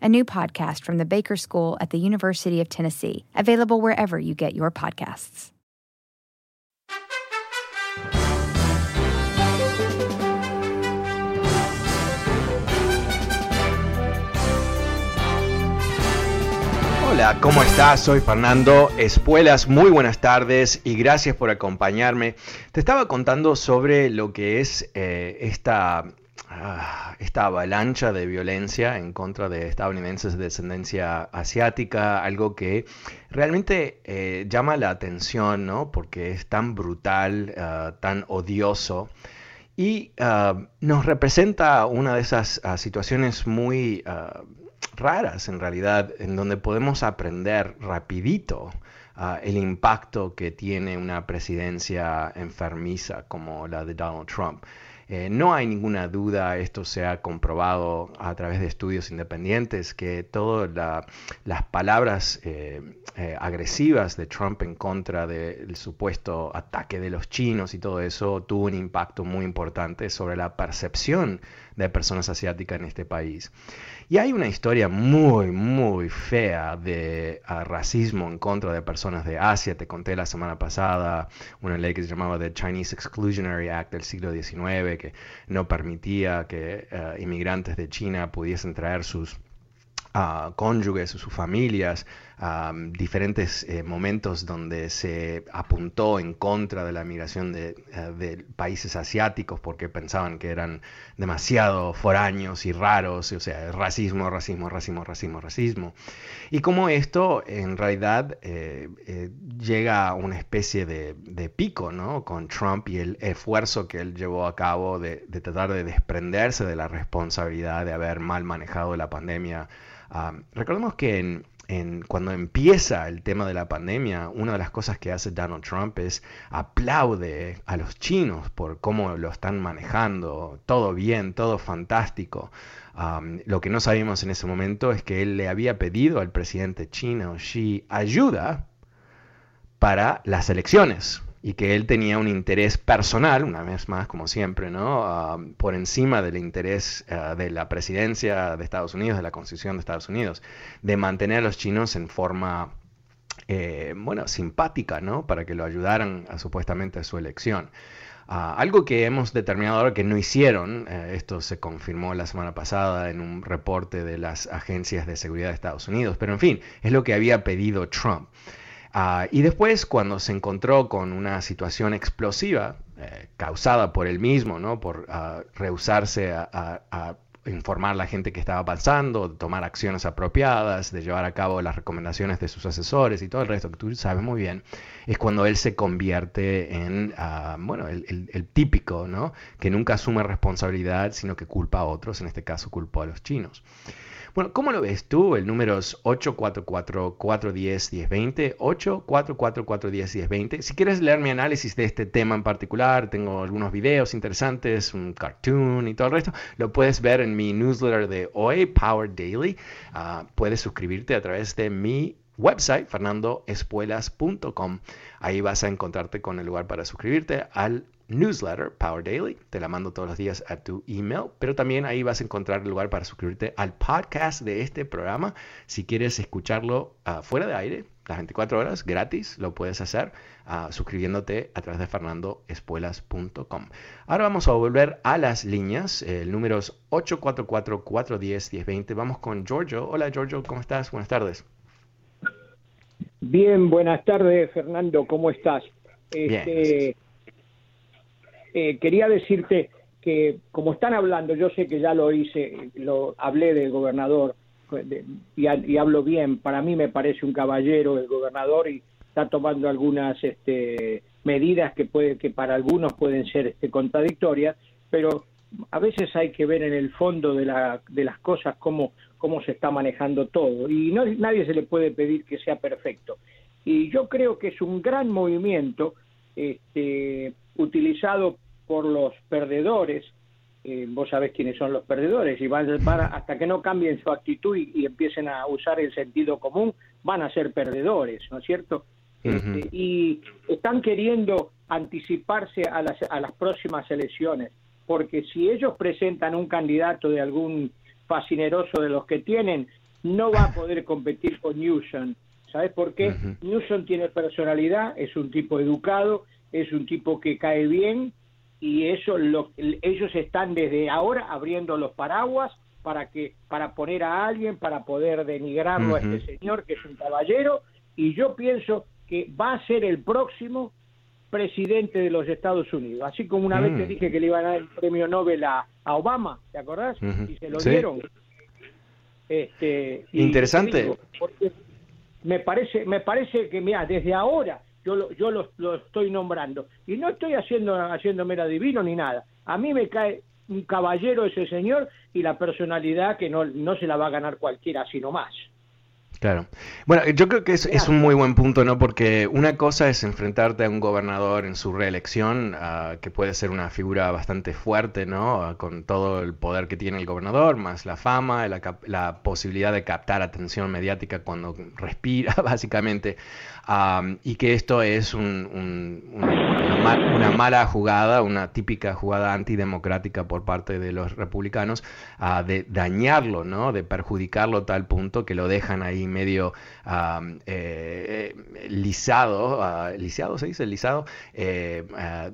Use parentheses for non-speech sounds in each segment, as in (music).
a new podcast from the Baker School at the University of Tennessee, available wherever you get your podcasts. Hola, ¿cómo estás? Soy Fernando Espuelas. Muy buenas tardes y gracias por acompañarme. Te estaba contando sobre lo que es eh, esta, esta avalancha de violencia en contra de estadounidenses de descendencia asiática, algo que realmente eh, llama la atención, ¿no? Porque es tan brutal, ah, tan odioso. Y ah, nos representa una de esas ah, situaciones muy ah, raras en realidad, en donde podemos aprender rapidito ah, el impacto que tiene una presidencia enfermiza como la de Donald Trump. Eh, no hay ninguna duda, esto se ha comprobado a través de estudios independientes, que todas las palabras eh, eh, agresivas de Trump en contra del supuesto ataque de los chinos y todo eso tuvo un impacto muy importante sobre la percepción de personas asiáticas en este país. Y hay una historia muy, muy fea de ah, racismo en contra de personas de Asia. Te conté la semana pasada una ley que se llamaba The Chinese Exclusionary Act del siglo XIX, que no permitía que ah, inmigrantes de China pudiesen traer sus ah, cónyuges o sus familias diferentes eh, momentos donde se apuntó en contra de la migración de, eh, países asiáticos porque pensaban que eran demasiado foráneos y raros, o sea, racismo, racismo, racismo, racismo, racismo. Y como esto en realidad eh, llega a una especie de, pico, ¿no? Con Trump y el esfuerzo que él llevó a cabo de, tratar de desprenderse de la responsabilidad de haber mal manejado la pandemia. recordemos que en, cuando empieza el tema de la pandemia, una de las cosas que hace Donald Trump es aplaude a los chinos por cómo lo están manejando, todo bien, todo fantástico. lo que no sabíamos en ese momento es que él le había pedido al presidente chino Xi ayuda para las elecciones y que él tenía un interés personal, una vez más, como siempre, ¿no? Ah, por encima del interés ah, de la presidencia de Estados Unidos, de la Constitución de Estados Unidos, de mantener a los chinos en forma, eh, bueno, simpática, ¿no? Para que lo ayudaran a, supuestamente a su elección. Ah, algo que hemos determinado ahora que no hicieron, eh, esto se confirmó la semana pasada en un reporte de las agencias de seguridad de Estados Unidos, pero en fin, es lo que había pedido Trump. Ah, y después, cuando se encontró con una situación explosiva eh, causada por él mismo, ¿no? por uh, rehusarse a, informar a la gente que estaba pasando, tomar acciones apropiadas, de llevar a cabo las recomendaciones de sus asesores y todo el resto que tú sabes muy bien, es cuando él se convierte en, ah, bueno, el, el, típico, ¿no? Que nunca asume responsabilidad, sino que culpa a otros, en este caso culpó a los chinos. Bueno, ¿cómo lo ves tú? El número es 844-410-1020, 844-410-1020. Si quieres leer mi análisis de este tema en particular, tengo algunos videos interesantes, un cartoon y todo el resto, lo puedes ver en mi newsletter de hoy, Power Daily. Ah, puedes suscribirte a través de mi website, fernandoespuelas.com. Ahí vas a encontrarte con el lugar para suscribirte al newsletter, Power Daily. Te la mando todos los días a tu email, pero también ahí vas a encontrar el lugar para suscribirte al podcast de este programa. Si quieres escucharlo uh, fuera de aire, las 24 horas, gratis, lo puedes hacer uh, suscribiéndote a través de fernandoespuelas.com. Ahora vamos a volver a las líneas. El número es 844-410-1020. Vamos con Giorgio. Hola Giorgio, ¿cómo estás? Buenas tardes. Bien, buenas tardes, Fernando, ¿cómo estás? Este, eh, quería decirte que, como están hablando, yo sé que ya lo hice, lo hablé del gobernador y, y, hablo bien. Para mí me parece un caballero el gobernador y está tomando algunas este, medidas que puede que para algunos pueden ser este, contradictorias, pero a veces hay que ver en el fondo de, la, de las cosas cómo, cómo se está manejando todo y no, nadie se le puede pedir que sea perfecto. Y yo creo que es un gran movimiento este, utilizado por los perdedores, eh, vos sabés quiénes son los perdedores, y van, hasta que no cambien su actitud y, empiecen a usar el sentido común, van a ser perdedores, ¿no es cierto? Este, y están queriendo anticiparse a las, a las próximas elecciones porque si ellos presentan un candidato de algún fascineroso de los que tienen, no va a poder competir con Newsom. ¿Sabes por qué? Newsom tiene personalidad, es un tipo educado, es un tipo que cae bien y eso lo, ellos están desde ahora abriendo los paraguas para que para poner a alguien para poder denigrarlo a este señor que es un caballero y yo pienso que va a ser el próximo presidente de los Estados Unidos. Así como una vez te mm. dije que le iban a dar el premio Nobel a, Obama, ¿te acordás? Y se lo dieron. Este, Interesante. me parece, me parece que, mira, desde ahora yo lo, yo lo, lo, estoy nombrando. Y no estoy haciendo, haciéndome la divino ni nada. A mí me cae un caballero ese señor y la personalidad que no, no se la va a ganar cualquiera, sino más. Claro. Bueno, yo creo que es, es, un muy buen punto, ¿no? Porque una cosa es enfrentarte a un gobernador en su reelección, uh, que puede ser una figura bastante fuerte, ¿no? Uh, con todo el poder que tiene el gobernador, más la fama, la, la posibilidad de captar atención mediática cuando (laughs) respira, básicamente. Um, y que esto es un, un, una, mala jugada, una típica jugada antidemocrática por parte de los republicanos, uh, de dañarlo, ¿no? De perjudicarlo a tal punto que lo dejan ahí medio eh, lisado, uh, se dice, lisado, ah,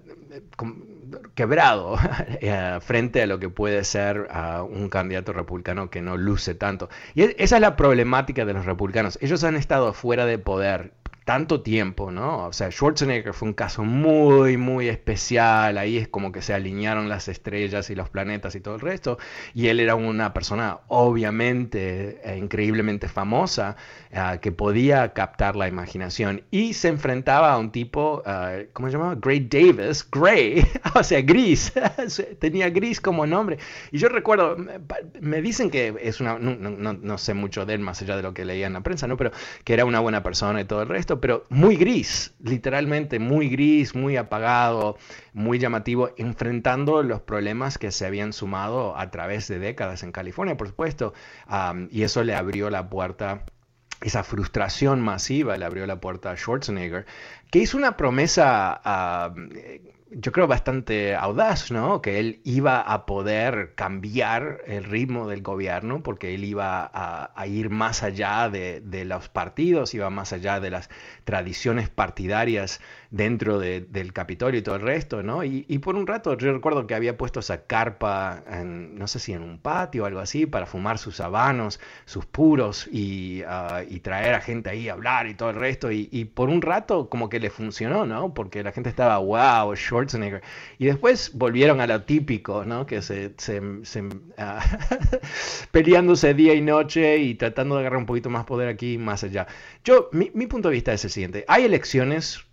quebrado (laughs) eh, frente a lo que puede ser un candidato republicano que no luce tanto. Y esa es la problemática de los republicanos. Ellos han estado fuera de poder tanto tiempo, ¿no? O sea, Schwarzenegger fue un caso muy, muy especial, ahí es como que se alinearon las estrellas y los planetas y todo el resto, y él era una persona obviamente e increíblemente famosa, uh, que podía captar la imaginación, y se enfrentaba a un tipo, uh, ¿cómo se llamaba? Gray Davis, Gray, (laughs) o sea, gris, (laughs) tenía gris como nombre, y yo recuerdo, me dicen que es una, no, no, no sé mucho de él más allá de lo que leía en la prensa, ¿no? Pero que era una buena persona y todo el resto, pero muy gris, literalmente muy gris, muy apagado, muy llamativo, enfrentando los problemas que se habían sumado a través de décadas en California, por supuesto, y eso le abrió la puerta esa frustración masiva le abrió la puerta a Schwarzenegger, que hizo una promesa yo creo, bastante audaz, ¿no? Que él iba a poder cambiar el ritmo del gobierno porque él iba a, ir más allá de, los partidos, iba más allá de las tradiciones partidarias dentro del Capitolio y todo el resto, ¿no? Y, por un rato yo recuerdo que había puesto esa carpa, en, no sé si en un patio o algo así, para fumar sus habanos, sus puros y, ah, y traer a gente ahí a hablar y todo el resto. Y, por un rato como que le funcionó, ¿no? Porque la gente estaba, wow, Schwarzenegger. Y después volvieron a lo típico, ¿no? Que se, se, ah, (laughs) peleándose día y noche y tratando de agarrar un poquito más poder aquí y más allá. Yo, mi, mi punto de vista es el siguiente. Hay elecciones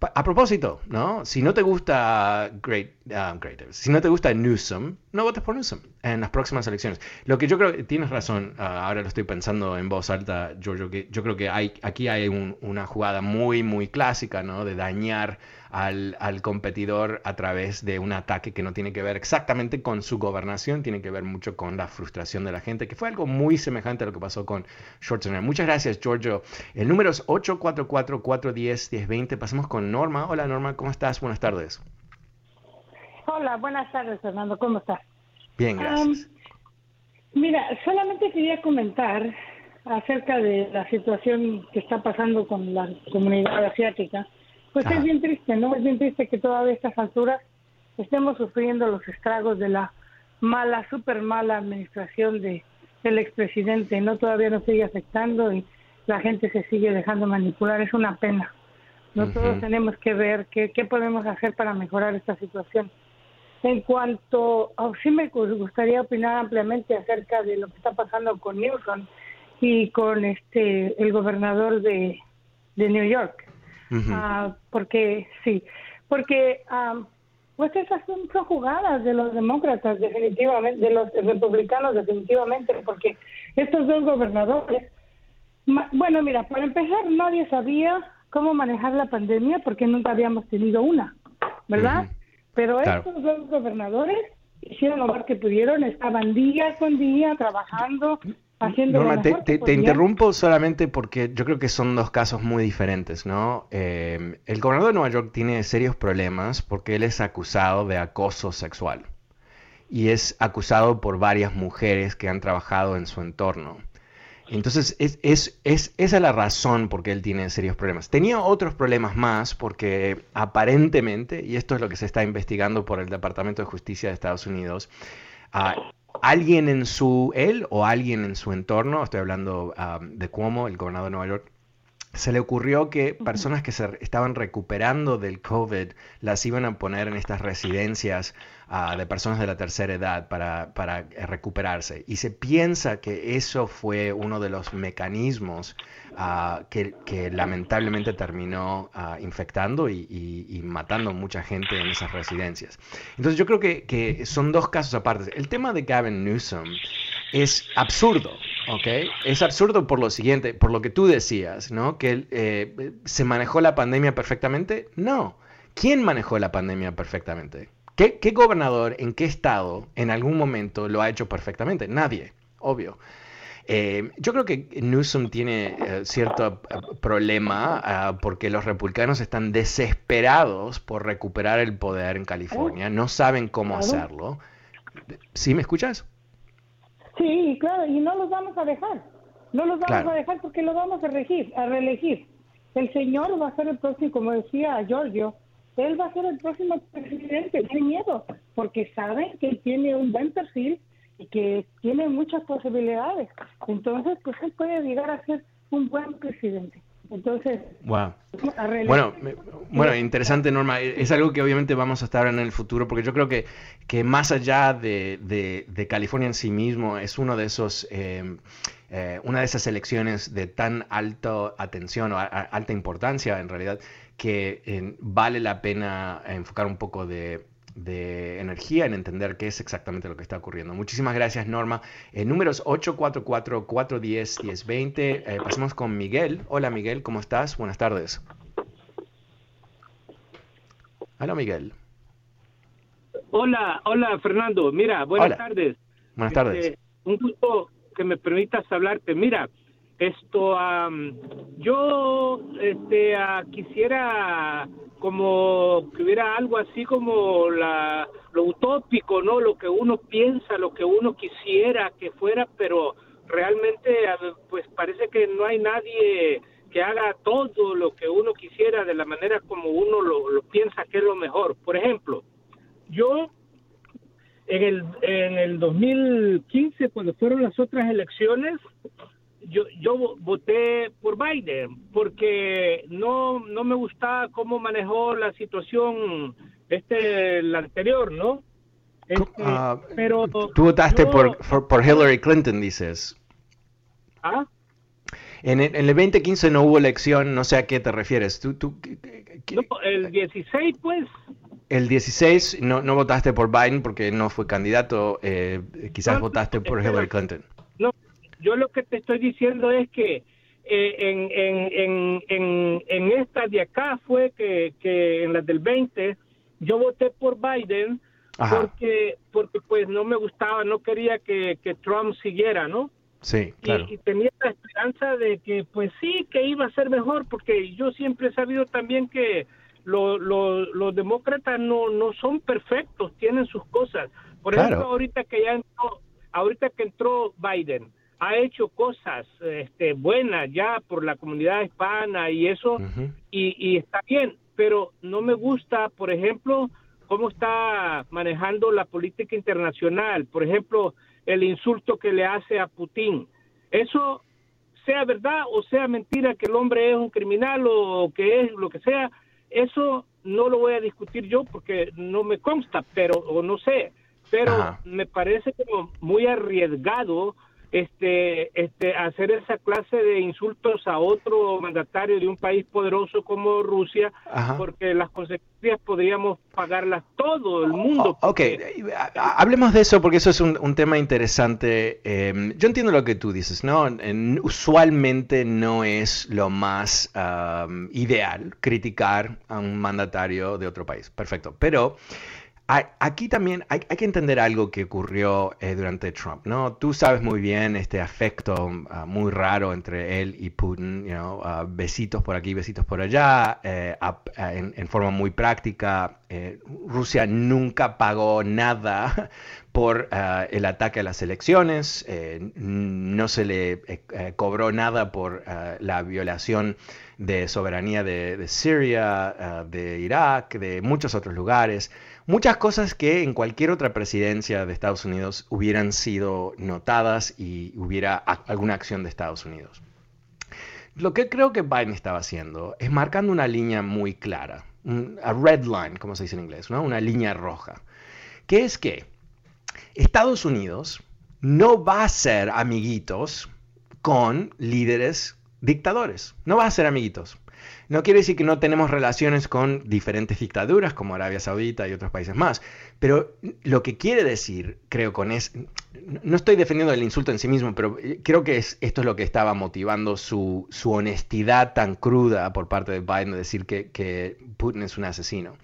a propósito, ¿no? Si no te gusta Great, uh, si no te gusta Newsom, no votes por Newsom en las próximas elecciones. Lo que yo creo tienes razón, uh, ahora lo estoy pensando en voz alta, Giorgio, que yo creo que hay, aquí hay una jugada muy, muy clásica, ¿no? De dañar al, al, competidor a través de un ataque que no tiene que ver exactamente con su gobernación, tiene que ver mucho con la frustración de la gente, que fue algo muy semejante a lo que pasó con Schwarzenegger. Muchas gracias, Giorgio. El número es 844-410-1020. Pasemos con Norma. Hola, Norma, ¿cómo estás? Buenas tardes. Hola, buenas tardes, Fernando. ¿Cómo estás? Bien, gracias. mira, solamente quería comentar acerca de la situación que está pasando con la comunidad asiática pues es bien triste, ¿no? Es bien triste que todavía a estas alturas estemos sufriendo los estragos de la mala, súper mala administración de, del expresidente, ¿no? Todavía nos sigue afectando y la gente se sigue dejando manipular. Es una pena. Nosotros tenemos que ver qué, qué podemos hacer para mejorar esta situación. En cuanto, a, sí me gustaría opinar ampliamente acerca de lo que está pasando con Newsom y con este el gobernador de, de New York, uh porque sí, porque um, pues esas son, jugadas de los demócratas definitivamente, de los republicanos definitivamente, porque estos dos gobernadores, bueno, mira, para empezar nadie sabía cómo manejar la pandemia porque nunca habíamos tenido una, ¿verdad? Pero estos dos gobernadores hicieron lo más que pudieron, estaban día con día trabajando, Norma, te, interrumpo solamente porque yo creo que son dos casos muy diferentes, ¿no? Eh, el gobernador de Nueva York tiene serios problemas porque él es acusado de acoso sexual y es acusado por varias mujeres que han trabajado en su entorno. Entonces, es, es, es, esa es la razón por qué él tiene serios problemas. Tenía otros problemas más porque aparentemente, y esto es lo que se está investigando por el Departamento de Justicia de Estados Unidos, uh, alguien en su, él o alguien en su entorno, estoy hablando um, de Cuomo, el gobernador de Nueva York, se le ocurrió que personas que se estaban recuperando del COVID las iban a poner en estas residencias ah, de personas de la tercera edad para, para, recuperarse. Y se piensa que eso fue uno de los mecanismos ah, que, que, lamentablemente terminó ah, infectando y, y, matando mucha gente en esas residencias. Entonces yo creo que, que son dos casos aparte. El tema de Gavin Newsom es absurdo, ¿ok? Es absurdo por lo siguiente, por lo que tú decías, ¿no? Que eh, se manejó la pandemia perfectamente. No. ¿Quién manejó la pandemia perfectamente? ¿Qué, gobernador en qué estado en algún momento lo ha hecho perfectamente? Nadie, obvio. Eh, yo creo que Newsom tiene eh, cierto problema ah, porque los republicanos están desesperados por recuperar el poder en California, no saben cómo hacerlo. ¿Sí me escuchas? Sí, claro, y no los vamos a dejar. No los vamos a dejar porque lo vamos a, regir, a reelegir. El señor va a ser el próximo, como decía Giorgio, él va a ser el próximo presidente, tiene miedo, porque saben que tiene un buen perfil y que tiene muchas posibilidades. Entonces, pues él puede llegar a ser un buen presidente. Entonces, bueno, bueno, interesante Norma. Es algo que obviamente vamos a estar en el futuro, porque yo creo que, que más allá de, de, California en sí mismo, es uno de esos, eh, eh, una de esas elecciones de tan alta atención o alta importancia en realidad, que eh, vale la pena enfocar un poco de de energía en entender qué es exactamente lo que está ocurriendo. Muchísimas gracias, Norma. Eh, números 844-410-1020. Eh, pasemos con Miguel. Hola, Miguel, ¿cómo estás? Buenas tardes. Hola, Miguel. Hola, hola, Fernando. Mira, buenas tardes. Buenas tardes. Este, un gusto que me permitas hablarte. Mira, esto, yo este, quisiera como que hubiera algo así como la, lo utópico, ¿no? Lo que uno piensa, lo que uno quisiera que fuera, pero realmente pues parece que no hay nadie que haga todo lo que uno quisiera de la manera como uno lo, lo piensa que es lo mejor. Por ejemplo, yo en el, en el 2015, cuando fueron las otras elecciones, yo, yo voté por Biden porque no, no me gustaba cómo manejó la situación este el anterior, ¿no? Este, ah, pero tú votaste por, por, Hillary Clinton, dices. ¿Ah? En el, en el, 2015 no hubo elección, no sé a qué te refieres. ¿Tú, tú, el 16, pues. El 16 no, no votaste por Biden porque no fue candidato, eh, quizás votaste por Hillary Clinton. Yo lo que te estoy diciendo es que eh, en, en, en, en, esta de acá fue que, que en las del 20 yo voté por Biden porque porque pues no me gustaba, no quería que, que Trump siguiera, ¿no? Sí, claro. Y, tenía la esperanza de que pues sí, que iba a ser mejor, porque yo siempre he sabido también que los demócratas no, no son perfectos, tienen sus cosas. Por ejemplo, ahorita que ya entró, ahorita que entró Biden, ha hecho cosas este, buenas ya por la comunidad hispana y eso, y, está bien, pero no me gusta, por ejemplo, cómo está manejando la política internacional, por ejemplo, el insulto que le hace a Putin. Eso sea verdad o sea mentira que el hombre es un criminal o que es lo que sea, eso no lo voy a discutir yo porque no me consta, pero o no sé, pero me parece como muy arriesgado este, este, hacer esa clase de insultos a otro mandatario de un país poderoso como Rusia, porque las consecuencias podríamos pagarlas todo el mundo. ok, hablemos de eso porque eso es un, tema interesante. Em, yo entiendo lo que tú dices, ¿no? usualmente no es lo más ideal criticar a un mandatario de otro país. Perfecto, pero... Aquí también hay, que entender algo que ocurrió eh, durante Trump, ¿no? Tú sabes muy bien este afecto ah, muy raro entre él y Putin, ah, besitos por aquí, besitos por allá, eh, en, forma muy práctica. Eh, Rusia nunca pagó nada (laughs) por ah, el ataque a las elecciones, no se le cobró nada por la violación de soberanía de Siria, de Irak, de muchos otros lugares. Muchas cosas que en cualquier otra presidencia de Estados Unidos hubieran sido notadas y hubiera alguna acción de Estados Unidos. Lo que creo que Biden estaba haciendo es marcando una línea muy clara, a red line, como se dice en inglés, una línea roja, que es que Estados Unidos no va a ser amiguitos con líderes dictadores, no va a ser amiguitos. No quiere decir que no tenemos relaciones con diferentes dictaduras como Arabia Saudita y otros países más, pero lo que quiere decir, creo, con es, no estoy defendiendo el insulto en sí mismo, pero eh, creo que esto es lo que estaba motivando su, honestidad tan cruda por parte de Biden de decir que, Putin es un asesino.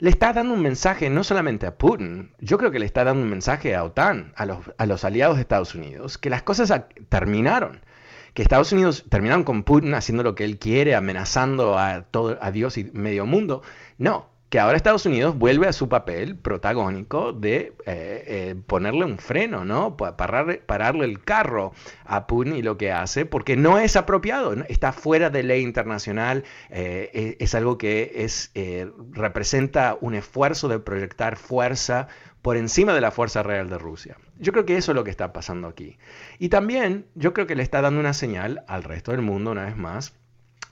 Le está dando un mensaje no solamente a Putin, yo creo que le está dando un mensaje a OTAN, a los, a los aliados de Estados Unidos, que las cosas terminaron que Estados Unidos terminaron con Putin haciendo lo que él quiere, amenazando a, todo, a Dios y medio mundo. No, que ahora Estados Unidos vuelve a su papel protagónico de eh, eh, ponerle un freno, ¿no? Pararle, pararle, el carro a Putin y lo que hace, porque no es apropiado, está fuera de ley internacional, eh, es, es, algo que es, representa un esfuerzo de proyectar fuerza por encima de la fuerza real de Rusia. Yo creo que eso es lo que está pasando aquí. Y también yo creo que le está dando una señal al resto del mundo, una vez más,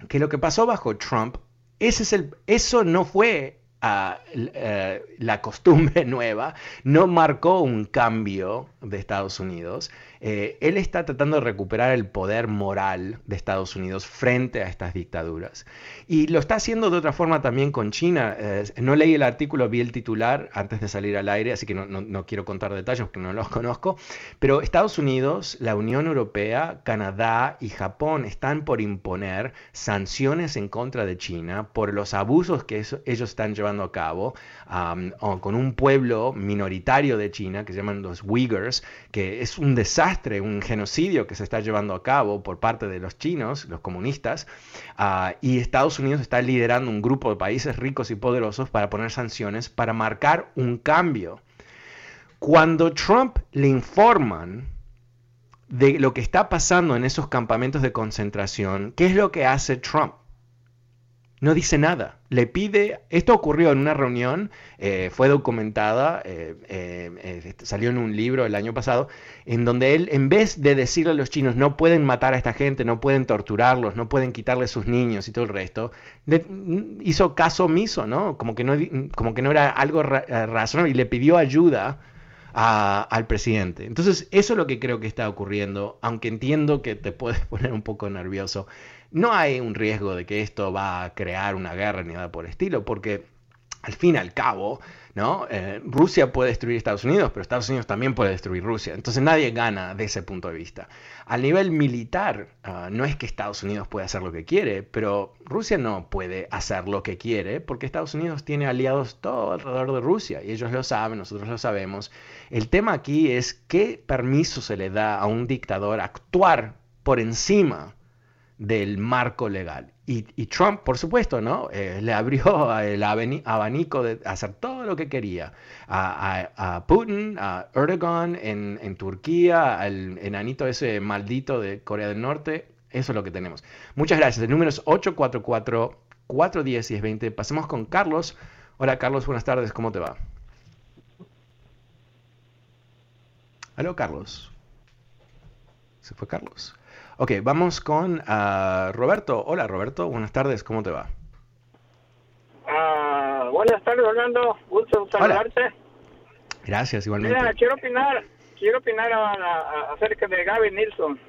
que lo que pasó bajo Trump, ese es el, eso no fue eh, la costumbre (laughs) nueva, no marcó un cambio de Estados Unidos. Eh, él está tratando de recuperar el poder moral de Estados Unidos frente a estas dictaduras. Y lo está haciendo de otra forma también con China. Eh, no leí el artículo, vi el titular antes de salir al aire, así que no, no quiero contar detalles porque no los conozco. Pero Estados Unidos, la Unión Europea, Canadá y Japón están por imponer sanciones en contra de China por los abusos que ellos están llevando a cabo con un pueblo minoritario de China que se llaman los Uyghurs, que es un desastre, un genocidio que se está llevando a cabo por parte de los chinos, los comunistas, ah, y Estados Unidos está liderando un grupo de países ricos y poderosos para poner sanciones para marcar un cambio. Cuando Trump le informan de lo que está pasando en esos campamentos de concentración, ¿qué es lo que hace Trump? No dice nada. Le pide, esto ocurrió en una reunión, eh, fue documentada, eh, eh, salió en un libro el año pasado, en donde él, en vez de decirle a los chinos, no pueden matar a esta gente, no pueden torturarlos, no pueden quitarle sus niños y todo el resto, hizo caso omiso, ¿no? Como que no, como que no era algo razonable y le pidió ayuda al presidente. Entonces, eso es lo que creo que está ocurriendo, aunque entiendo que te puedes (laughs) poner un poco nervioso. No hay un riesgo de que esto va a crear una guerra ni nada por el estilo, porque al fin y al cabo, ¿no? Eh, Rusia puede destruir Estados Unidos, pero Estados Unidos también puede destruir Rusia. Entonces nadie gana de ese punto de vista. A nivel militar, ah, no es que Estados Unidos pueda hacer lo que quiere, pero Rusia no puede hacer lo que quiere porque Estados Unidos tiene aliados todo alrededor de Rusia y ellos lo saben, nosotros lo sabemos. El tema aquí es qué permiso se le da a un dictador actuar por encima del marco legal. Y, Trump, por supuesto, ¿no? Eh, le abrió (laughs) el abanico de hacer todo lo que quería. A, Putin, a Erdogan en, Turquía, al enanito ese maldito de Corea del Norte. Eso es lo que tenemos. Muchas gracias. El número es 844-410-1020. Pasemos con Carlos. Hola Carlos, buenas tardes. ¿Cómo te va? Hola Carlos. Se fue Carlos. Ok, vamos con uh, Roberto. Hola Roberto, buenas tardes, ¿cómo te va? Uh, buenas tardes, Orlando. Gusto saludarte. Gracias, igualmente. Mira, quiero opinar, quiero opinar acerca de Gavin Nilsson.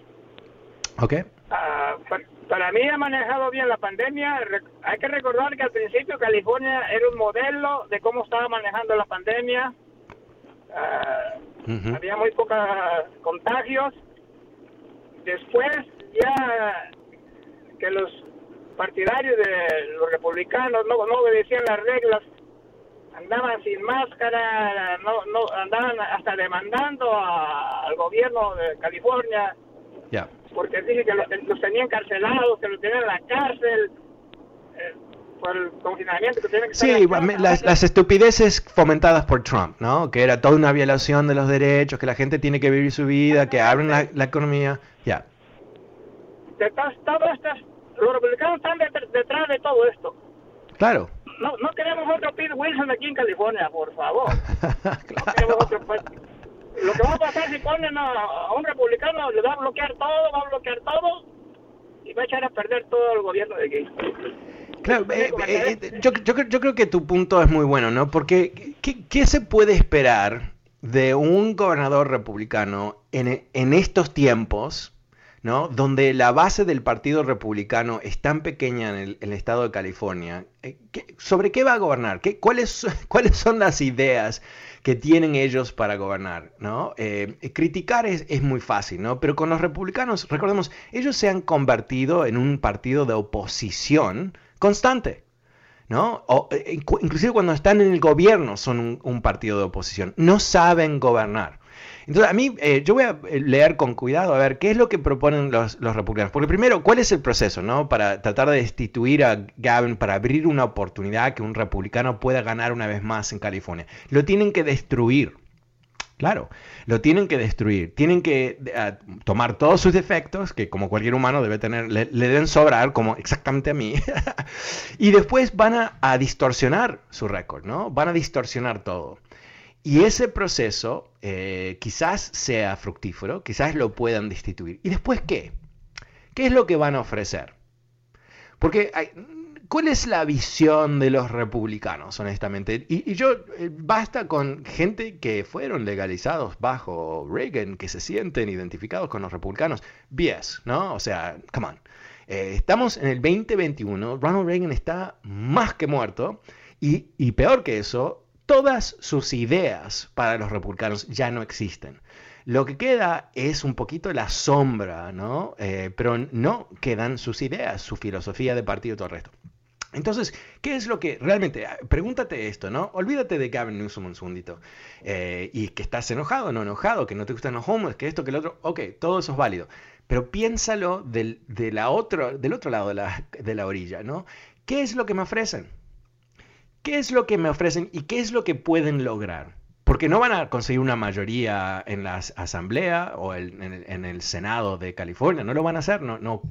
Ok. Uh, para mí ha manejado bien la pandemia. Hay que recordar que al principio California era un modelo de cómo estaba manejando la pandemia. Uh, Había muy pocos contagios. Después, ya que los partidarios de los republicanos no, no obedecían las reglas, andaban sin máscara, no, no andaban hasta demandando al gobierno de California. Ya porque dije que los, tenían carcelados, que los tenían en la cárcel. Por el confinamiento que tienen que Sí, las, las, estupideces fomentadas por Trump, ¿no? Que era toda una violación de los derechos, que la gente tiene que vivir su vida, que abren la, la economía. Ya. los republicanos están detrás de todo esto. Claro. No, no queremos otro Pete Wilson aquí en California, por favor. (laughs) claro. No queremos otro lo que va a pasar si ponen a, un republicano, le va a bloquear todo, va a bloquear todo y va a echar a perder todo el gobierno de Gay. Claro, eh, eh, eh, yo, yo, yo, creo que tu punto es muy bueno, ¿no? Porque ¿qué, qué se puede esperar de un gobernador republicano en, en estos tiempos ¿no? donde la base del Partido Republicano es tan pequeña en el, estado de California, eh, ¿sobre qué va a gobernar? ¿Qué, cuáles, (laughs) ¿Cuáles son las ideas que tienen ellos para gobernar? ¿no? Eh, criticar es, es, muy fácil, ¿no? pero con los republicanos, recordemos, ellos se han convertido en un partido de oposición constante. ¿no? O, eh, inclusive cuando están en el gobierno son un partido de oposición. No saben gobernar. Entonces, a mí, eh, yo voy a eh, leer con cuidado a ver qué es lo que proponen los, los, republicanos. Porque primero, ¿cuál es el proceso, no? Para tratar de destituir a Gavin, para abrir una oportunidad que un republicano pueda ganar una vez más en California. Lo tienen que destruir. Claro, lo tienen que destruir. Tienen que eh, tomar todos sus defectos, que como cualquier humano debe tener, le, deben sobrar, como exactamente a mí. (laughs) y después van a, a distorsionar su récord, ¿no? Van a distorsionar todo. Y ese proceso eh, quizás sea fructífero, quizás lo puedan destituir. ¿Y después qué? ¿Qué es lo que van a ofrecer? Porque, ¿cuál es la visión de los republicanos, honestamente? Y, yo, eh, basta con gente que fueron legalizados bajo Reagan, que se sienten identificados con los republicanos. BS, ¿no? O sea, come on. Eh, estamos en el 2021, Ronald Reagan está más que muerto. Y, peor que eso, todas sus ideas para los republicanos ya no existen. Lo que queda es un poquito la sombra, ¿no? Eh, pero no quedan sus ideas, su filosofía de partido y todo el resto. Entonces, ¿qué es lo que realmente? Ah, pregúntate esto, ¿no? Olvídate de Gavin Newsom un segundito. Eh, y que estás enojado, no enojado, que no te gustan los homeless, que esto, que el otro. Ok, todo eso es válido. Pero piénsalo del, de la otro, del otro lado de la, de la orilla, ¿no? ¿Qué es lo que me ofrecen? ¿Qué es lo que me ofrecen y qué es lo que pueden lograr? Porque no van a conseguir una mayoría en la asamblea o en, el, Senado de California, no lo van a hacer, no,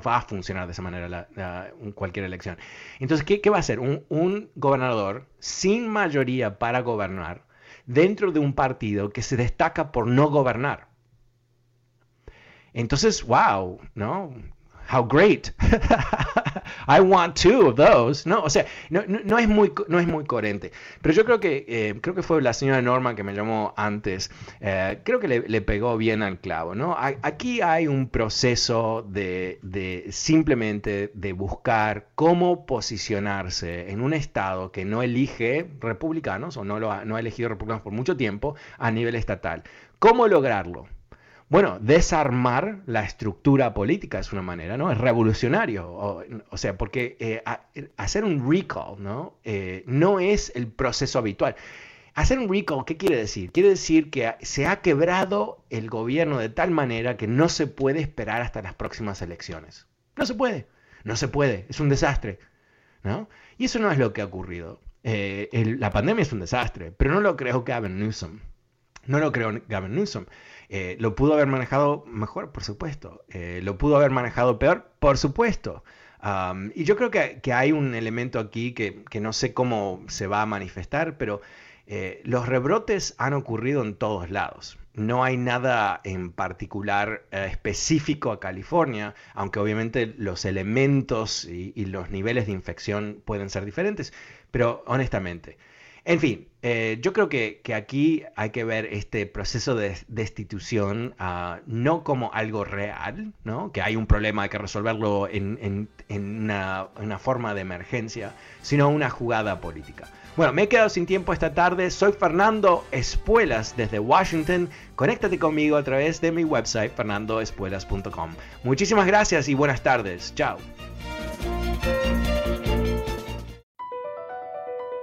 va a funcionar de esa manera cualquier elección. Entonces, ¿qué, va a hacer? Un, gobernador sin mayoría para gobernar dentro de un partido que se destaca por no gobernar. Entonces, wow, ¿no? how great. (laughs) I want two of those. No, o sea, no, es, muy, no es muy coherente. Pero yo creo que, eh, creo que fue la señora Norma que me llamó antes. Eh, creo que le, pegó bien al clavo, ¿no? Aquí hay un proceso de, de, simplemente de buscar cómo posicionarse en un estado que no elige republicanos o no, lo no ha elegido republicanos por mucho tiempo a nivel estatal. ¿Cómo lograrlo? Bueno, desarmar la estructura política es una manera, ¿no? Es revolucionario. O, sea, porque eh, hacer un recall, ¿no? Eh, no es el proceso habitual. Hacer un recall, ¿qué quiere decir? Quiere decir que se ha quebrado el gobierno de tal manera que no se puede esperar hasta las próximas elecciones. No se puede, no se puede, es un desastre, ¿no? Y eso no es lo que ha ocurrido. Eh, la pandemia es un desastre, pero no lo creo Gavin Newsom. No lo creo Gavin Newsom. Eh, ¿Lo pudo haber manejado mejor? Por supuesto. Eh, ¿Lo pudo haber manejado peor? Por supuesto. y yo creo que, hay un elemento aquí que, no sé cómo se va a manifestar, pero eh, los rebrotes han ocurrido en todos lados. No hay nada en particular específico a California, aunque obviamente los elementos y, los niveles de infección pueden ser diferentes, pero honestamente. En fin, eh, yo creo que, aquí hay que ver este proceso de destitución ah, no como algo real, ¿no? que hay un problema, hay que resolverlo en, una, una forma de emergencia, sino una jugada política. Bueno, me he quedado sin tiempo esta tarde. Soy Fernando Espuelas desde Washington. Conéctate conmigo a través de mi website fernandoespuelas.com. Muchísimas gracias y buenas tardes. Chao.